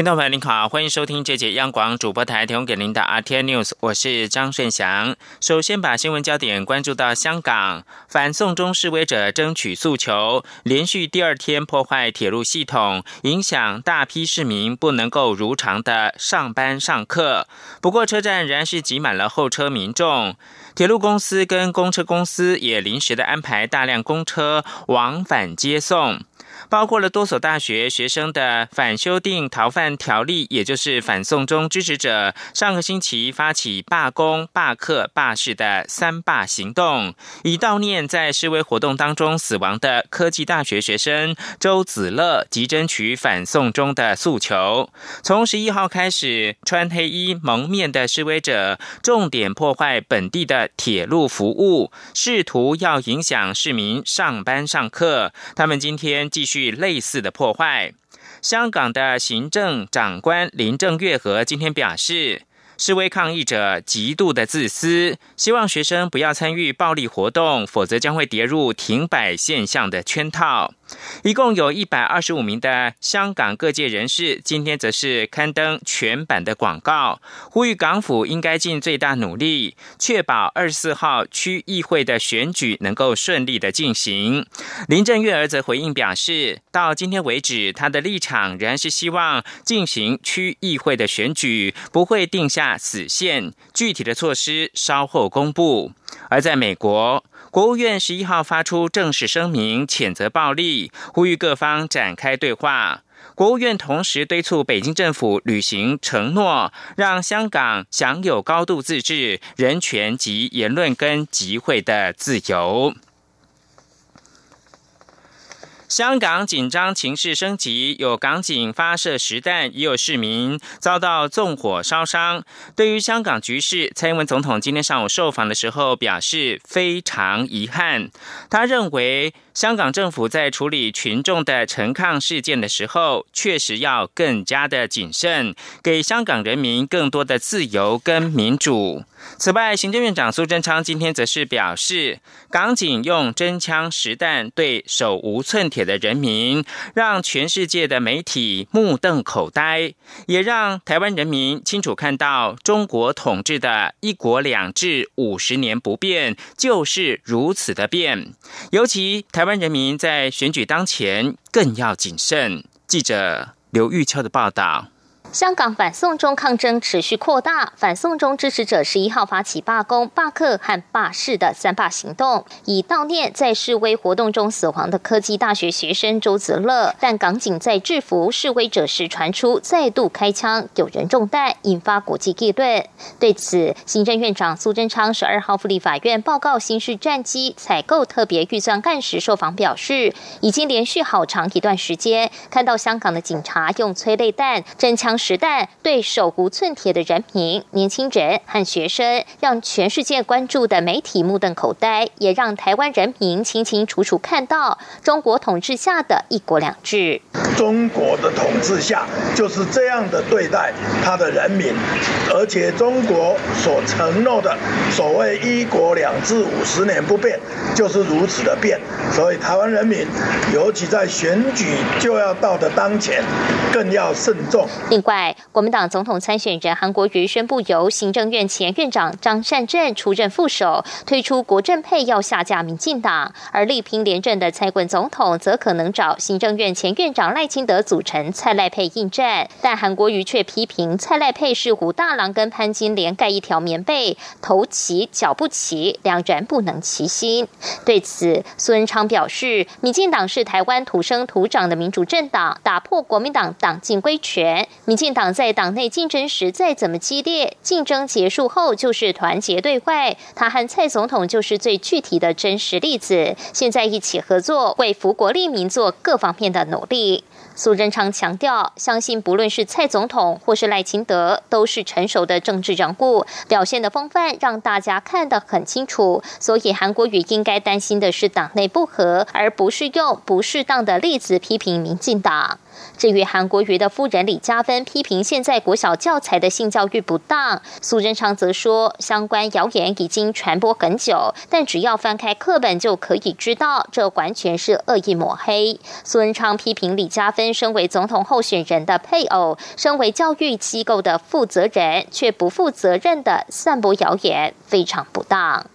听众朋友您好，欢迎收听这节央广主播台提供给您的 RT News，我是张顺祥。首先把新闻焦点关注到香港，反送中示威者争取诉求，连续第二天破坏铁路系统，影响大批市民不能够如常的上班上课。不过车站仍然是挤满了候车民众，铁路公司跟公车公司也临时的安排大量公车往返接送。包括了多所大学学生的反修订逃犯条例，也就是反送中支持者上个星期发起罢工、罢课、罢市的三罢行动，以悼念在示威活动当中死亡的科技大学学生周子乐及争取反送中的诉求。从十一号开始，穿黑衣蒙面的示威者重点破坏本地的铁路服务，试图要影响市民上班上课。他们今天继续。类似的破坏，香港的行政长官林郑月娥今天表示。示威抗议者极度的自私，希望学生不要参与暴力活动，否则将会跌入停摆现象的圈套。一共有一百二十五名的香港各界人士，今天则是刊登全版的广告，呼吁港府应该尽最大努力，确保二十四号区议会的选举能够顺利的进行。林郑月娥则回应表示，到今天为止，她的立场仍然是希望进行区议会的选举，不会定下。死线，具体的措施稍后公布。而在美国，国务院十一号发出正式声明，谴责暴力，呼吁各方展开对话。国务院同时敦促北京政府履行承诺，让香港享有高度自治、人权及言论跟集会的自由。香港紧张情势升级，有港警发射实弹，也有市民遭到纵火烧伤。对于香港局势，蔡英文总统今天上午受访的时候表示非常遗憾，他认为。香港政府在处理群众的陈抗事件的时候，确实要更加的谨慎，给香港人民更多的自由跟民主。此外，行政院长苏贞昌今天则是表示，港警用真枪实弹对手无寸铁的人民，让全世界的媒体目瞪口呆，也让台湾人民清楚看到，中国统治的一国两制五十年不变，就是如此的变。尤其。台湾湾人民在选举当前更要谨慎。记者刘玉秋的报道。香港反送中抗争持续扩大，反送中支持者十一号发起罢工、罢课和罢市的三罢行动，以悼念在示威活动中死亡的科技大学学生周子乐。但港警在制服示威者时传出再度开枪，有人中弹，引发国际议论。对此，行政院长苏贞昌十二号赴立法院报告新式战机采购特别预算案时受访表示，已经连续好长一段时间看到香港的警察用催泪弹、真枪。时代对手无寸铁的人民、年轻人和学生，让全世界关注的媒体目瞪口呆，也让台湾人民清清楚楚看到中国统治下的一国两制。中国的统治下就是这样的对待他的人民，而且中国所承诺的所谓一国两制五十年不变，就是如此的变。所以台湾人民，尤其在选举就要到的当前，更要慎重。外国民党总统参选人韩国瑜宣布由行政院前院长张善政出任副手，推出国政配要下架民进党，而力拼连任的蔡滚总统则可能找行政院前院长赖清德组成蔡赖配应战。但韩国瑜却批评蔡赖配是武大郎跟潘金莲盖一条棉被，头齐脚不齐，两人不能齐心。对此，苏文昌表示，民进党是台湾土生土长的民主政党，打破国民党党禁规权。民进党在党内竞争时再怎么激烈，竞争结束后就是团结对外。他和蔡总统就是最具体的真实例子。现在一起合作，为福国利民做各方面的努力。苏贞昌强调，相信不论是蔡总统或是赖清德，都是成熟的政治人物，表现的风范让大家看得很清楚。所以韩国瑜应该担心的是党内不和，而不是用不适当的例子批评民进党。至于韩国瑜的夫人李嘉芬批评现在国小教材的性教育不当，苏贞昌则说相关谣言已经传播很久，但只要翻开课本就可以知道，这完全是恶意抹黑。苏贞昌批评李嘉芬身为总统候选人的配偶，身为教育机构的负责人，却不负责任的散播谣言，非常不当。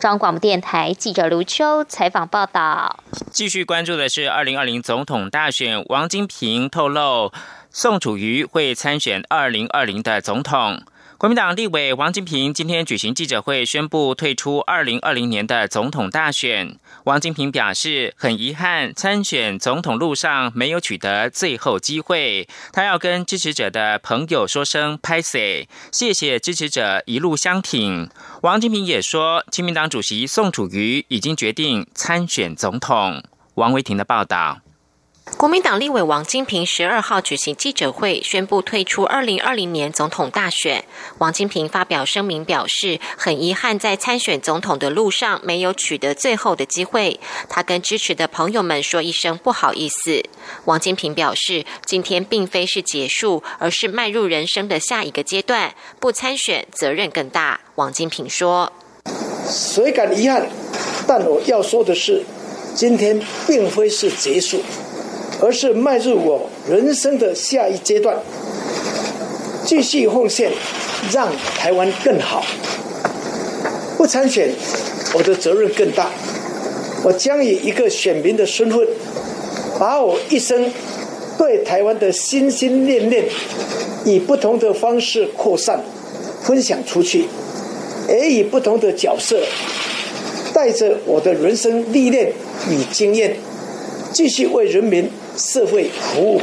中央广播电台记者卢秋采访报道。继续关注的是二零二零总统大选，王金平透露，宋楚瑜会参选二零二零的总统。国民党立委王金平今天举行记者会，宣布退出二零二零年的总统大选。王金平表示，很遗憾参选总统路上没有取得最后机会，他要跟支持者的朋友说声拍 a 谢谢支持者一路相挺。王金平也说，亲民党主席宋楚瑜已经决定参选总统。王维婷的报道。国民党立委王金平十二号举行记者会，宣布退出二零二零年总统大选。王金平发表声明表示，很遗憾在参选总统的路上没有取得最后的机会。他跟支持的朋友们说一声不好意思。王金平表示，今天并非是结束，而是迈入人生的下一个阶段。不参选，责任更大。王金平说：“谁敢遗憾？但我要说的是，今天并非是结束。”而是迈入我人生的下一阶段，继续奉献，让台湾更好。不参选，我的责任更大。我将以一个选民的身份，把我一生对台湾的心心念念，以不同的方式扩散、分享出去，也以不同的角色，带着我的人生历练与经验，继续为人民。社会服务。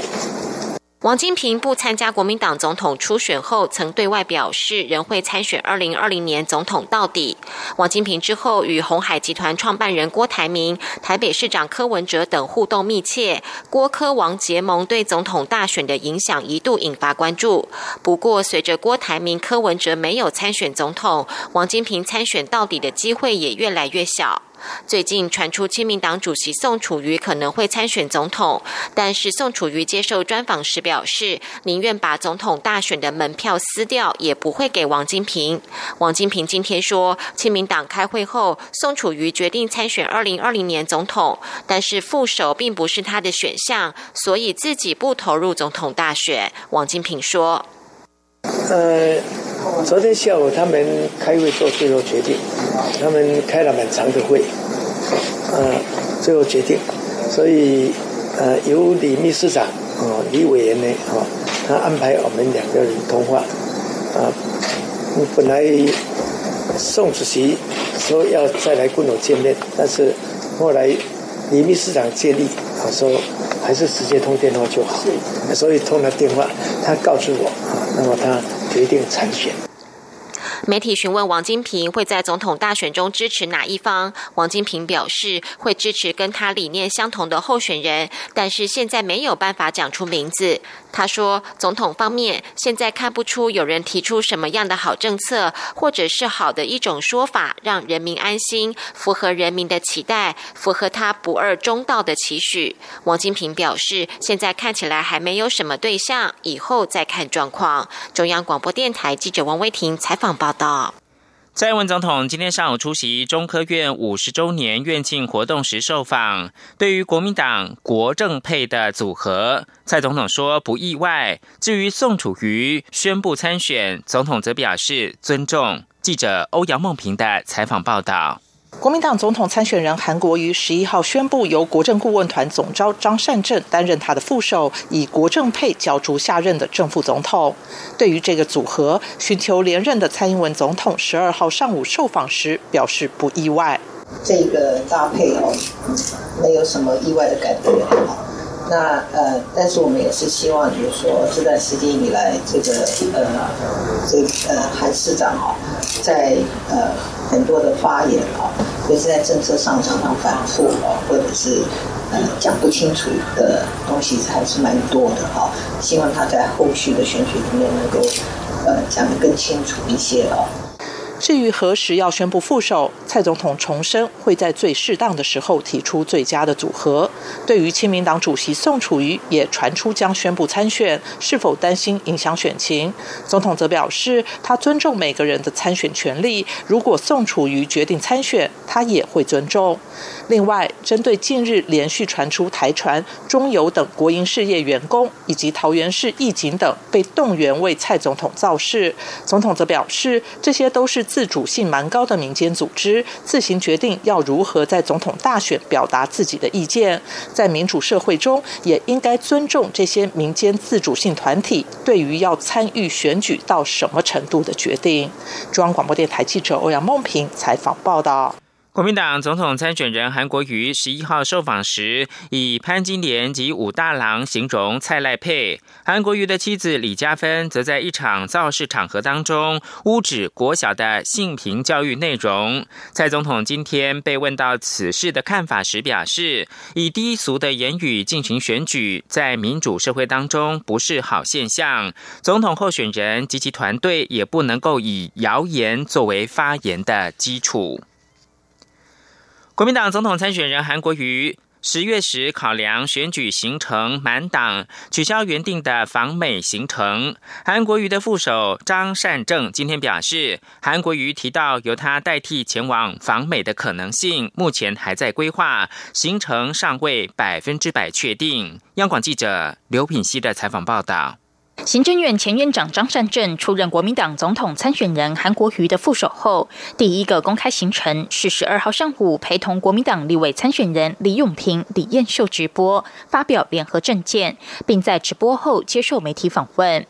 王金平不参加国民党总统初选后，曾对外表示仍会参选二零二零年总统到底。王金平之后与红海集团创办人郭台铭、台北市长柯文哲等互动密切，郭柯王结盟对总统大选的影响一度引发关注。不过，随着郭台铭、柯文哲没有参选总统，王金平参选到底的机会也越来越小。最近传出亲民党主席宋楚瑜可能会参选总统，但是宋楚瑜接受专访时表示，宁愿把总统大选的门票撕掉，也不会给王金平。王金平今天说，亲民党开会后，宋楚瑜决定参选二零二零年总统，但是副手并不是他的选项，所以自己不投入总统大选。王金平说：“呃。”昨天下午他们开会做最后决定，他们开了蛮长的会，呃，最后决定，所以呃由李秘书长哦李委员呢哦，他安排我们两个人通话，啊，本来宋主席说要再来跟我见面，但是后来李秘书长建议，他说还是直接通电话就好，所以通了电话，他告诉我啊，那么他决定参选。媒体询问王金平会在总统大选中支持哪一方，王金平表示会支持跟他理念相同的候选人，但是现在没有办法讲出名字。他说，总统方面现在看不出有人提出什么样的好政策，或者是好的一种说法，让人民安心，符合人民的期待，符合他不二中道的期许。王金平表示，现在看起来还没有什么对象，以后再看状况。中央广播电台记者王威婷采访报道。蔡英文总统今天上午出席中科院五十周年院庆活动时受访，对于国民党国政配的组合，蔡总统说不意外。至于宋楚瑜宣布参选，总统则表示尊重。记者欧阳梦平的采访报道。国民党总统参选人韩国瑜十一号宣布，由国政顾问团总召张善政担任他的副手，以国政配角逐下任的正副总统。对于这个组合，寻求连任的蔡英文总统十二号上午受访时表示不意外。这个搭配哦，没有什么意外的感觉。那呃，但是我们也是希望，就是说这段时间以来，这个呃，这呃韩市长哦，在呃很多的发言啊，尤其在政策上常常反复哦，或者是呃讲不清楚的东西还是蛮多的哈。希望他在后续的选举里面能够呃讲得更清楚一些哦。至于何时要宣布副手，蔡总统重申会在最适当的时候提出最佳的组合。对于亲民党主席宋楚瑜也传出将宣布参选，是否担心影响选情？总统则表示，他尊重每个人的参选权利。如果宋楚瑜决定参选，他也会尊重。另外，针对近日连续传出台船、中油等国营事业员工以及桃园市义警等被动员为蔡总统造势，总统则表示，这些都是自主性蛮高的民间组织，自行决定要如何在总统大选表达自己的意见。在民主社会中，也应该尊重这些民间自主性团体对于要参与选举到什么程度的决定。中央广播电台记者欧阳梦平采访报道。国民党总统参选人韩国瑜十一号受访时，以潘金莲及武大郎形容蔡赖佩。韩国瑜的妻子李嘉芬则在一场造势场合当中污指国小的性平教育内容。蔡总统今天被问到此事的看法时，表示以低俗的言语进行选举，在民主社会当中不是好现象。总统候选人及其团队也不能够以谣言作为发言的基础。国民党总统参选人韩国瑜十月时考量选举行程满档，取消原定的访美行程。韩国瑜的副手张善政今天表示，韩国瑜提到由他代替前往访美的可能性，目前还在规划，行程尚未百分之百确定。央广记者刘品熙的采访报道。行政院前院长张善政出任国民党总统参选人韩国瑜的副手后，第一个公开行程是十二号上午陪同国民党立委参选人李永平、李彦秀直播发表联合政见，并在直播后接受媒体访问。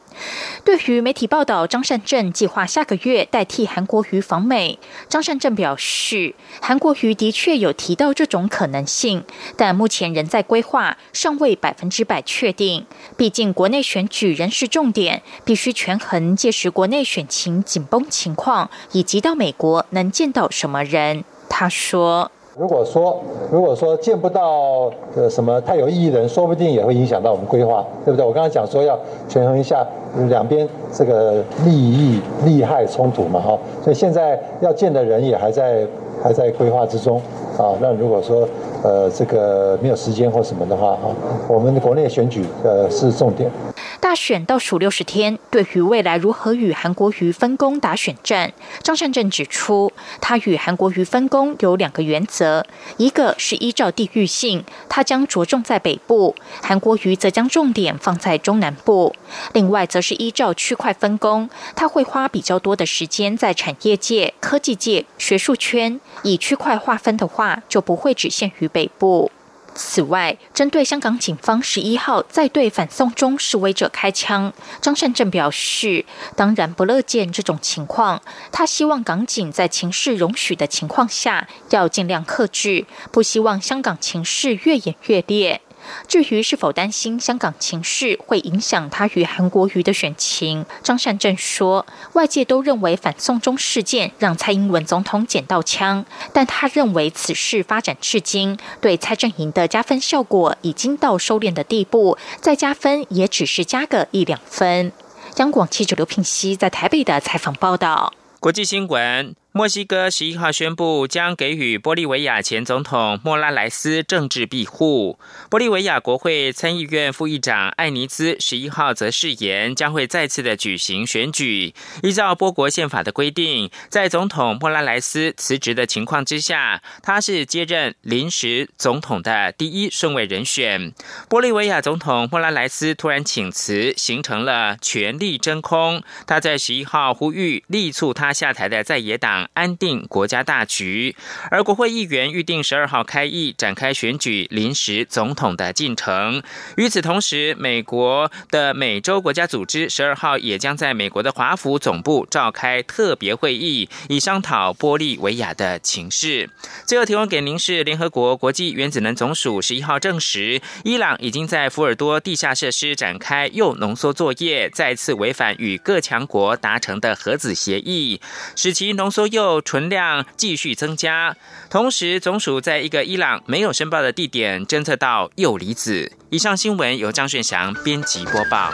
对于媒体报道，张善政计划下个月代替韩国瑜访美。张善政表示，韩国瑜的确有提到这种可能性，但目前仍在规划，尚未百分之百确定。毕竟国内选举仍是重点，必须权衡届时国内选情紧绷情况，以及到美国能见到什么人。他说。如果说如果说见不到呃什么太有意义的人，说不定也会影响到我们规划，对不对？我刚才讲说要权衡一下两边这个利益利害冲突嘛，哈，所以现在要见的人也还在还在规划之中啊。那如果说呃这个没有时间或什么的话，哈，我们的国内选举呃是重点。大选倒数六十天，对于未来如何与韩国瑜分工打选战，张善政指出，他与韩国瑜分工有两个原则：一个是依照地域性，他将着重在北部；韩国瑜则将重点放在中南部。另外，则是依照区块分工，他会花比较多的时间在产业界、科技界、学术圈。以区块划分的话，就不会只限于北部。此外，针对香港警方十一号在对反送中示威者开枪，张善政表示，当然不乐见这种情况。他希望港警在情势容许的情况下，要尽量克制，不希望香港情势越演越烈。至于是否担心香港情势会影响他与韩国瑜的选情，张善政说，外界都认为反送中事件让蔡英文总统捡到枪，但他认为此事发展至今，对蔡阵营的加分效果已经到收敛的地步，再加分也只是加个一两分。央广记者刘品熙在台北的采访报道。国际新闻。墨西哥十一号宣布将给予玻利维亚前总统莫拉莱斯政治庇护。玻利维亚国会参议院副议长艾尼兹十一号则誓言将会再次的举行选举。依照波国宪法的规定，在总统莫拉莱斯辞职的情况之下，他是接任临时总统的第一顺位人选。玻利维亚总统莫拉莱斯突然请辞，形成了权力真空。他在十一号呼吁力促他下台的在野党。安定国家大局，而国会议员预定十二号开议，展开选举临时总统的进程。与此同时，美国的美洲国家组织十二号也将在美国的华府总部召开特别会议，以商讨玻利维亚的情势。最后提供给您是联合国国际原子能总署十一号证实，伊朗已经在福尔多地下设施展开铀浓缩作业，再次违反与各强国达成的核子协议，使其浓缩铀。存量继续增加，同时总署在一个伊朗没有申报的地点侦测到铀离子。以上新闻由张顺祥编辑播报。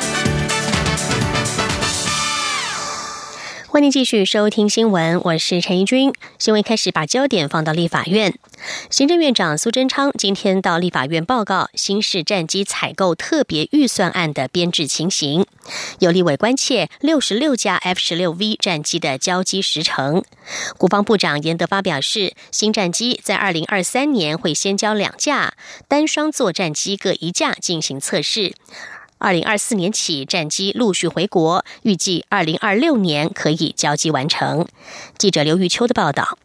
欢迎继续收听新闻，我是陈怡君。新闻开始，把焦点放到立法院。行政院长苏贞昌今天到立法院报告新式战机采购特别预算案的编制情形。有立委关切六十六架 F 十六 V 战机的交机时程。国防部长严德发表示，新战机在二零二三年会先交两架，单双座战机各一架进行测试。二零二四年起，战机陆续回国，预计二零二六年可以交机完成。记者刘玉秋的报道。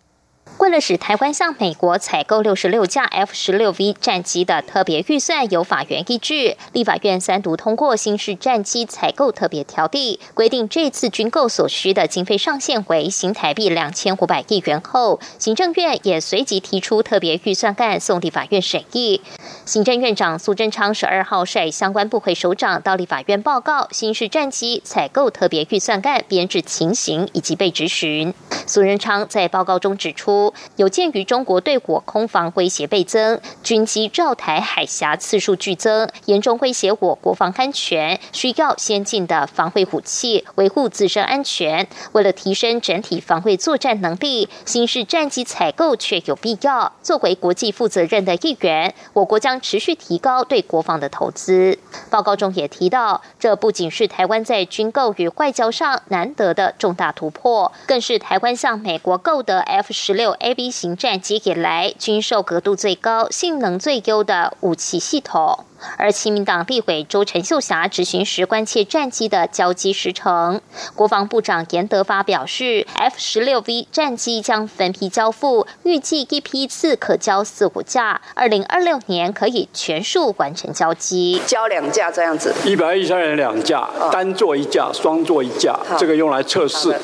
为了使台湾向美国采购六十六架 F 十六 V 战机的特别预算由法院一致，立法院三读通过新式战机采购特别条例，规定这次军购所需的经费上限为新台币两千五百亿元后，行政院也随即提出特别预算案送立法院审议。行政院长苏贞昌十二号率相关部会首长到立法院报告新式战机采购特别预算案编制情形以及被质询。苏贞昌在报告中指出。有鉴于中国对我空防威胁倍增，军机绕台海峡次数剧增，严重威胁我国防安全，需要先进的防卫武器维护自身安全。为了提升整体防卫作战能力，新式战机采购却有必要。作为国际负责任的一员，我国将持续提高对国防的投资。报告中也提到，这不仅是台湾在军购与外交上难得的重大突破，更是台湾向美国购得 F 十六。A B 型战机以来，军售额度最高、性能最优的武器系统。而亲民党立委周陈秀霞执行时关切战机的交机时程，国防部长严德发表示，F 十六 V 战机将分批交付，预计一批次可交四五架，二零二六年可以全数完成交机。交两架这样子，一百一十二人两架，单座一架，双座一架，这个用来测试。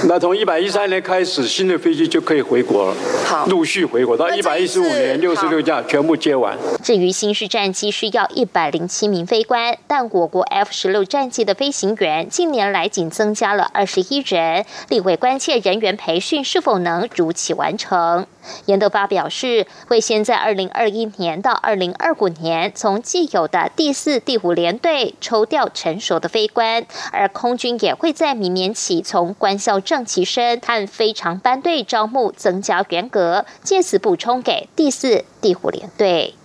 那从一百一三年开始，新的飞机就可以回国了。好，陆续回国到一百一十五年，六十六架全部接完。至于新式战机需要一百零七名飞官，但我国 F 十六战机的飞行员近年来仅增加了二十一人，立委关切人员培训是否能如期完成。严德发表示，会先在二零二一年到二零二五年，从既有的第四、第五联队抽调成熟的飞官，而空军也会在明年起从官校正旗生和非常班队招募增加员额，借此补充给第四、第五联队。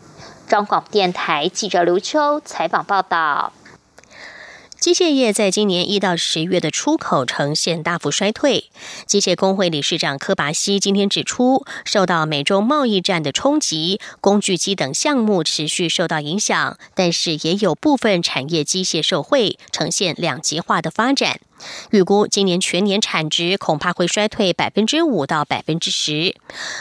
中广电台记者刘秋采访报道。机械业在今年一到十月的出口呈现大幅衰退。机械工会理事长柯拔西今天指出，受到美中贸易战的冲击，工具机等项目持续受到影响，但是也有部分产业机械受惠，呈现两极化的发展。预估今年全年产值恐怕会衰退百分之五到百分之十。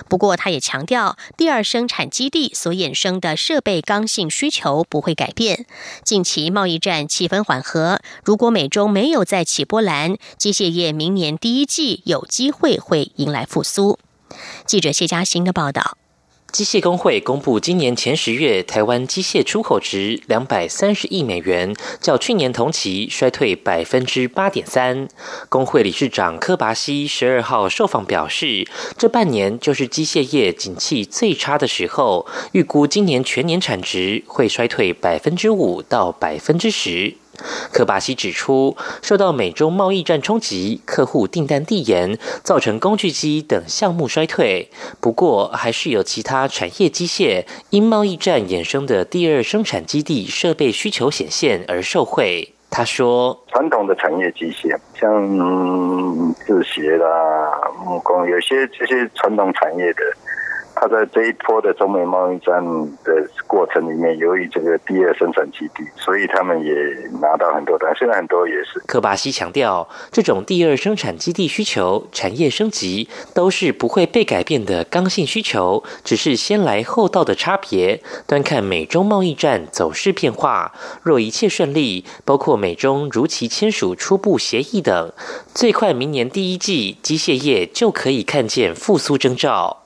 不过，他也强调，第二生产基地所衍生的设备刚性需求不会改变。近期贸易战气氛缓和，如果美中没有再起波澜，机械业明年第一季有机会会迎来复苏。记者谢嘉欣的报道。机械工会公布，今年前十月台湾机械出口值两百三十亿美元，较去年同期衰退百分之八点三。工会理事长柯拔西十二号受访表示，这半年就是机械业景气最差的时候，预估今年全年产值会衰退百分之五到百分之十。科巴西指出，受到美中贸易战冲击，客户订单递延，造成工具机等项目衰退。不过，还是有其他产业机械因贸易战衍生的第二生产基地设备需求显现而受惠。他说：“传统的产业机械，像制鞋啦、木工，有些这些传统产业的。”他在这一波的中美贸易战的过程里面，由于这个第二生产基地，所以他们也拿到很多单。现在很多也是。科巴西强调，这种第二生产基地需求、产业升级都是不会被改变的刚性需求，只是先来后到的差别。端看美中贸易战走势变化，若一切顺利，包括美中如期签署初步协议等，最快明年第一季机械业就可以看见复苏征兆。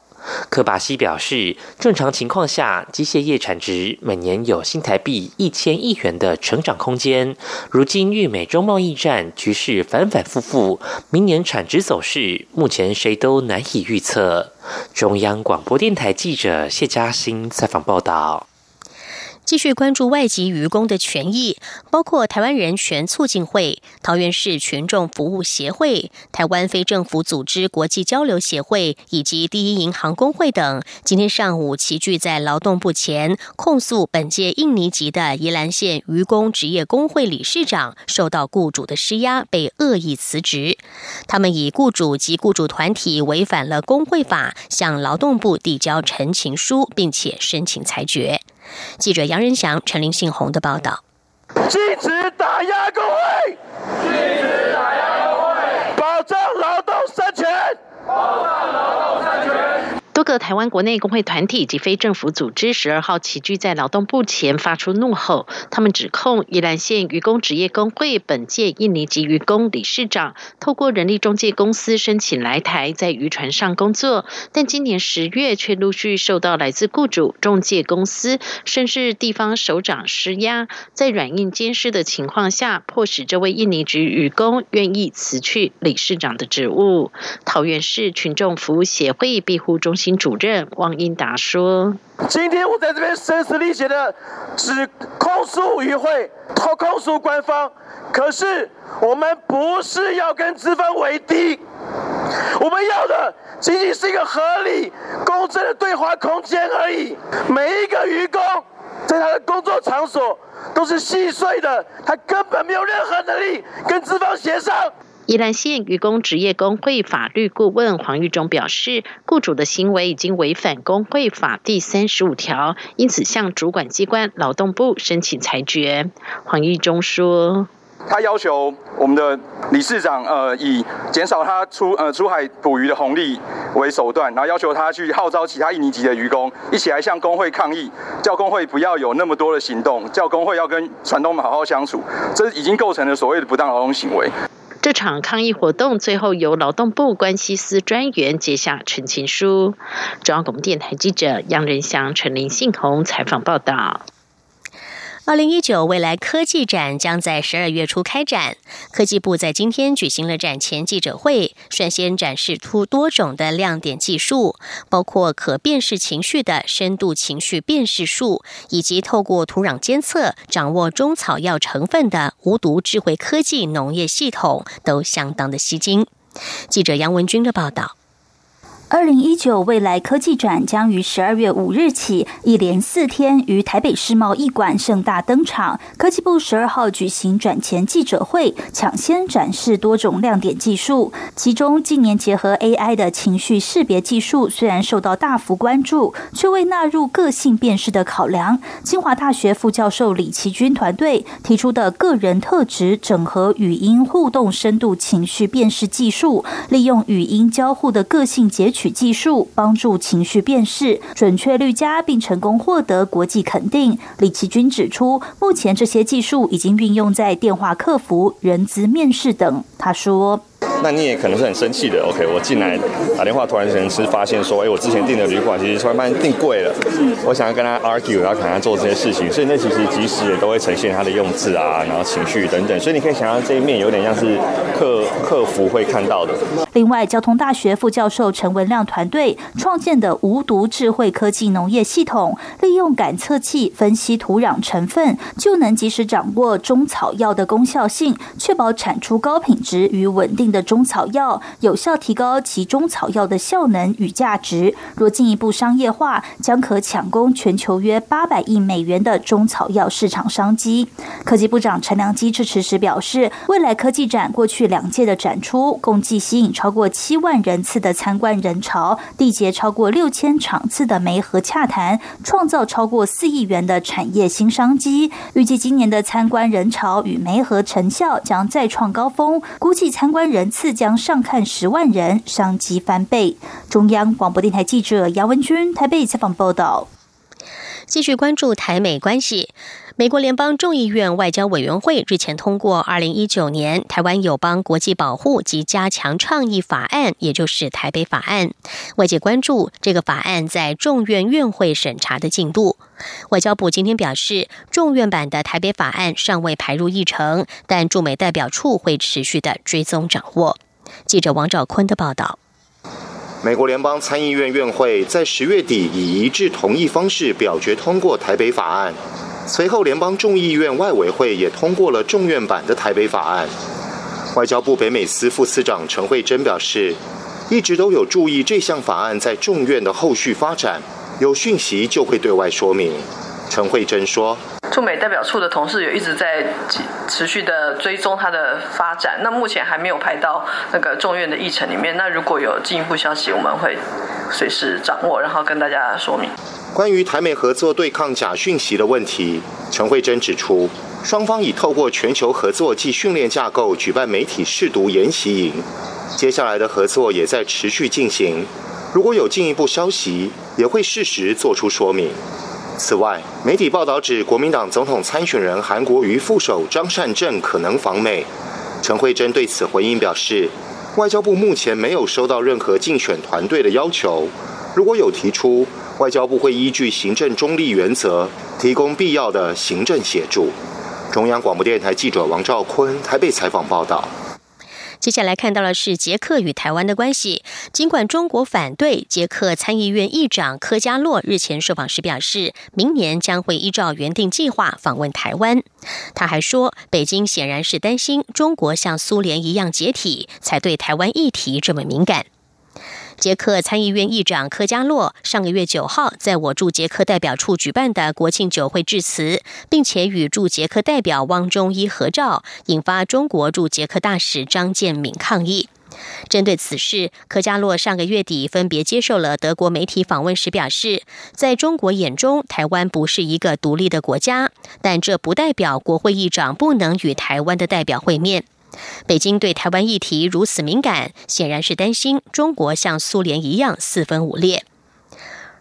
柯巴西表示，正常情况下，机械业产值每年有新台币一千亿元的成长空间。如今遇美中贸易战局势反反复复，明年产值走势目前谁都难以预测。中央广播电台记者谢嘉欣采访报道。继续关注外籍渔工的权益，包括台湾人权促进会、桃园市群众服务协会、台湾非政府组织国际交流协会以及第一银行工会等，今天上午齐聚在劳动部前，控诉本届印尼籍的宜兰县渔工职业工会理事长受到雇主的施压，被恶意辞职。他们以雇主及雇主团体违反了工会法，向劳动部递交陈情书，并且申请裁决。记者杨仁祥、陈林信宏的报道：禁止打压工会，禁止打压工会，保障劳动生权，保障劳动生权。多个台湾国内工会团体及非政府组织十二号齐聚在劳动部前，发出怒吼。他们指控宜兰县渔工职业工会本届印尼籍渔工理事长透过人力中介公司申请来台，在渔船上工作，但今年十月却陆续受到来自雇主、中介公司甚至地方首长施压，在软硬兼施的情况下，迫使这位印尼籍渔工愿意辞去理事长的职务。桃园市群众服务协会庇护中心。主任汪英达说：“今天我在这边声嘶力竭的指控诉与会，投控诉官方。可是我们不是要跟资方为敌，我们要的仅仅是一个合理、公正的对话空间而已。每一个渔工在他的工作场所都是细碎的，他根本没有任何能力跟资方协商。”宜兰县渔工职业工会法律顾问黄玉忠表示，雇主的行为已经违反工会法第三十五条，因此向主管机关劳动部申请裁决。黄玉忠说：“他要求我们的理事长，呃，以减少他出呃出海捕鱼的红利为手段，然后要求他去号召其他印尼籍的渔工一起来向工会抗议，叫工会不要有那么多的行动，叫工会要跟船东们好好相处，这已经构成了所谓的不当劳动行为。”这场抗议活动最后由劳动部关系司专员接下陈情书。中央广播电台记者杨仁祥、陈林信宏采访报道。二零一九未来科技展将在十二月初开展。科技部在今天举行了展前记者会，率先展示出多种的亮点技术，包括可辨识情绪的深度情绪辨识术，以及透过土壤监测掌握中草药成分的无毒智慧科技农业系统，都相当的吸睛。记者杨文军的报道。二零一九未来科技展将于十二月五日起一连四天于台北世贸艺馆盛大登场。科技部十二号举行展前记者会，抢先展示多种亮点技术。其中，近年结合 AI 的情绪识别技术虽然受到大幅关注，却未纳入个性辨识的考量。清华大学副教授李奇军团队提出的个人特质整合语音互动深度情绪辨识技术，利用语音交互的个性截取。技术帮助情绪辨识准确率佳，并成功获得国际肯定。李奇军指出，目前这些技术已经运用在电话客服、人资面试等。他说。那你也可能是很生气的，OK？我进来打电话，突然间是发现说，哎，我之前订的旅馆其实突然发现订贵了。我想要跟他 argue，然后看他做这些事情，所以那其实即时也都会呈现他的用字啊，然后情绪等等。所以你可以想象这一面有点像是客客服会看到的。另外，交通大学副教授陈文亮团队创建的无毒智慧科技农业系统，利用感测器分析土壤成分，就能及时掌握中草药的功效性，确保产出高品质与稳定的。中草药有效提高其中草药的效能与价值。若进一步商业化，将可抢攻全球约八百亿美元的中草药市场商机。科技部长陈良基致辞时表示，未来科技展过去两届的展出，共计吸引超过七万人次的参观人潮，缔结超过六千场次的媒合洽谈，创造超过四亿元的产业新商机。预计今年的参观人潮与媒合成效将再创高峰，估计参观人次。次将上看十万人，商机翻倍。中央广播电台记者杨文君台北采访报道。继续关注台美关系。美国联邦众议院外交委员会日前通过《二零一九年台湾友邦国际保护及加强倡议法案》，也就是《台北法案》。外界关注这个法案在众院院会审查的进度。外交部今天表示，众院版的台北法案尚未排入议程，但驻美代表处会持续的追踪掌握。记者王兆坤的报道。美国联邦参议院院会在十月底以一致同意方式表决通过台北法案。随后，联邦众议院外委会也通过了众院版的台北法案。外交部北美司副司长陈慧珍表示，一直都有注意这项法案在众院的后续发展，有讯息就会对外说明。陈慧珍说。驻美代表处的同事有一直在持续的追踪它的发展，那目前还没有排到那个众院的议程里面。那如果有进一步消息，我们会随时掌握，然后跟大家说明。关于台美合作对抗假讯息的问题，陈慧珍指出，双方已透过全球合作暨训练架构举办媒体试读研习营，接下来的合作也在持续进行。如果有进一步消息，也会适时做出说明。此外，媒体报道指，国民党总统参选人韩国瑜副手张善政可能访美。陈慧珍对此回应表示，外交部目前没有收到任何竞选团队的要求，如果有提出，外交部会依据行政中立原则，提供必要的行政协助。中央广播电台记者王兆坤台北采访报道。接下来看到的是捷克与台湾的关系。尽管中国反对，捷克参议院议长科加洛日前受访时表示，明年将会依照原定计划访问台湾。他还说，北京显然是担心中国像苏联一样解体，才对台湾议题这么敏感。捷克参议院议长科加洛上个月九号在我驻捷克代表处举办的国庆酒会致辞，并且与驻捷克代表汪中一合照，引发中国驻捷克大使张建敏抗议。针对此事，科加洛上个月底分别接受了德国媒体访问时表示，在中国眼中，台湾不是一个独立的国家，但这不代表国会议长不能与台湾的代表会面。北京对台湾议题如此敏感，显然是担心中国像苏联一样四分五裂。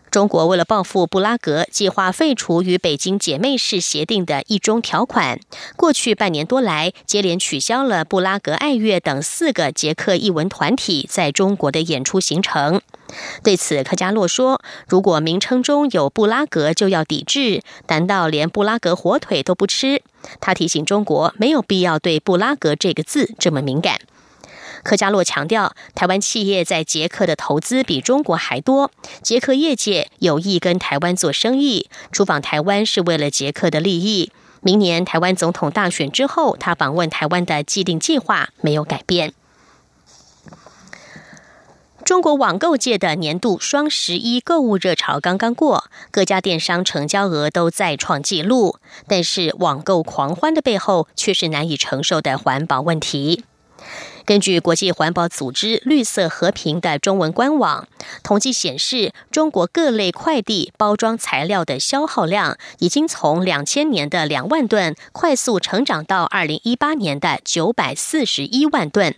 中国为了报复布拉格，计划废除与北京姐妹市协定的一中条款。过去半年多来，接连取消了布拉格爱乐等四个捷克艺文团体在中国的演出行程。对此，科加洛说：“如果名称中有布拉格，就要抵制。难道连布拉格火腿都不吃？”他提醒中国，没有必要对布拉格这个字这么敏感。科加洛强调，台湾企业在捷克的投资比中国还多，捷克业界有意跟台湾做生意，出访台湾是为了捷克的利益。明年台湾总统大选之后，他访问台湾的既定计划没有改变。中国网购界的年度双十一购物热潮刚刚过，各家电商成交额都再创纪录，但是网购狂欢的背后却是难以承受的环保问题。根据国际环保组织“绿色和平”的中文官网统计显示，中国各类快递包装材料的消耗量已经从两千年的两万吨快速成长到二零一八年的九百四十一万吨。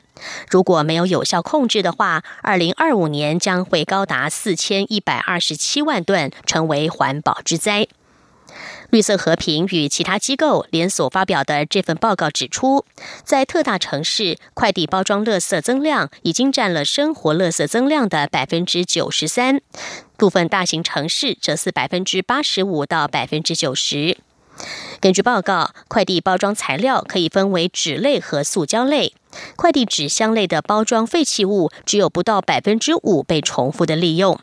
如果没有有效控制的话，二零二五年将会高达四千一百二十七万吨，成为环保之灾。绿色和平与其他机构联所发表的这份报告指出，在特大城市，快递包装垃圾增量已经占了生活垃圾增量的百分之九十三，部分大型城市则是百分之八十五到百分之九十。根据报告，快递包装材料可以分为纸类和塑胶类，快递纸箱类的包装废弃物只有不到百分之五被重复的利用。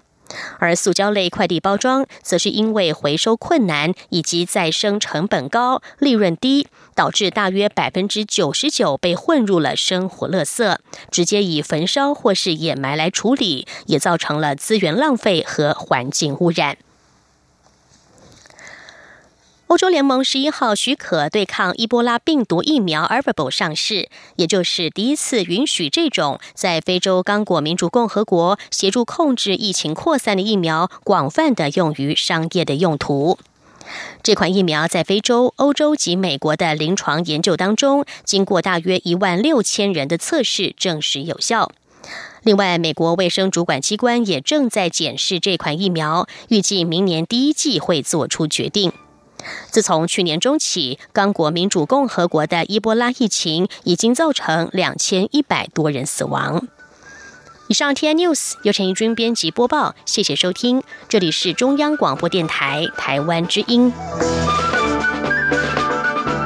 而塑胶类快递包装，则是因为回收困难以及再生成本高、利润低，导致大约百分之九十九被混入了生活垃圾，直接以焚烧或是掩埋来处理，也造成了资源浪费和环境污染。欧洲联盟十一号许可对抗伊波拉病毒疫苗 a r v a b l 上市，也就是第一次允许这种在非洲刚果民主共和国协助控制疫情扩散的疫苗广泛的用于商业的用途。这款疫苗在非洲、欧洲及美国的临床研究当中，经过大约一万六千人的测试，证实有效。另外，美国卫生主管机关也正在检视这款疫苗，预计明年第一季会做出决定。自从去年中起，刚果民主共和国的伊波拉疫情已经造成两千一百多人死亡。以上 T N News 由陈怡君编辑播报，谢谢收听，这里是中央广播电台台湾之音。